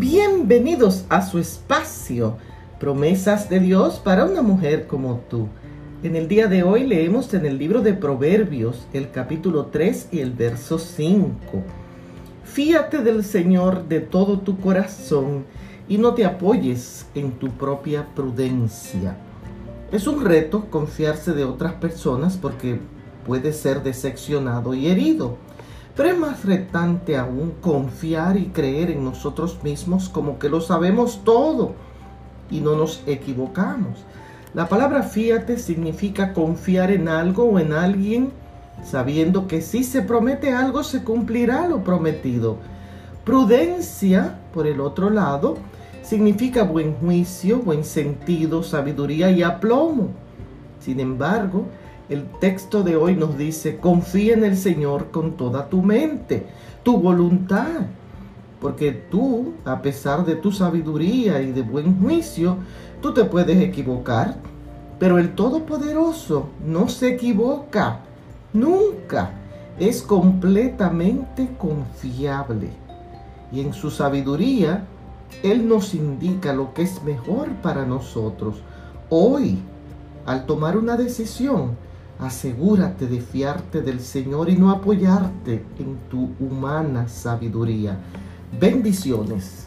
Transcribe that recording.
Bienvenidos a su espacio, promesas de Dios para una mujer como tú. En el día de hoy leemos en el libro de Proverbios el capítulo 3 y el verso 5. Fíate del Señor de todo tu corazón y no te apoyes en tu propia prudencia. Es un reto confiarse de otras personas porque puede ser decepcionado y herido. Es más retante aún confiar y creer en nosotros mismos como que lo sabemos todo y no nos equivocamos. La palabra fíate significa confiar en algo o en alguien sabiendo que si se promete algo se cumplirá lo prometido. Prudencia, por el otro lado, significa buen juicio, buen sentido, sabiduría y aplomo. Sin embargo, el texto de hoy nos dice, confía en el Señor con toda tu mente, tu voluntad, porque tú, a pesar de tu sabiduría y de buen juicio, tú te puedes equivocar, pero el Todopoderoso no se equivoca, nunca, es completamente confiable. Y en su sabiduría, Él nos indica lo que es mejor para nosotros. Hoy, al tomar una decisión, Asegúrate de fiarte del Señor y no apoyarte en tu humana sabiduría. Bendiciones.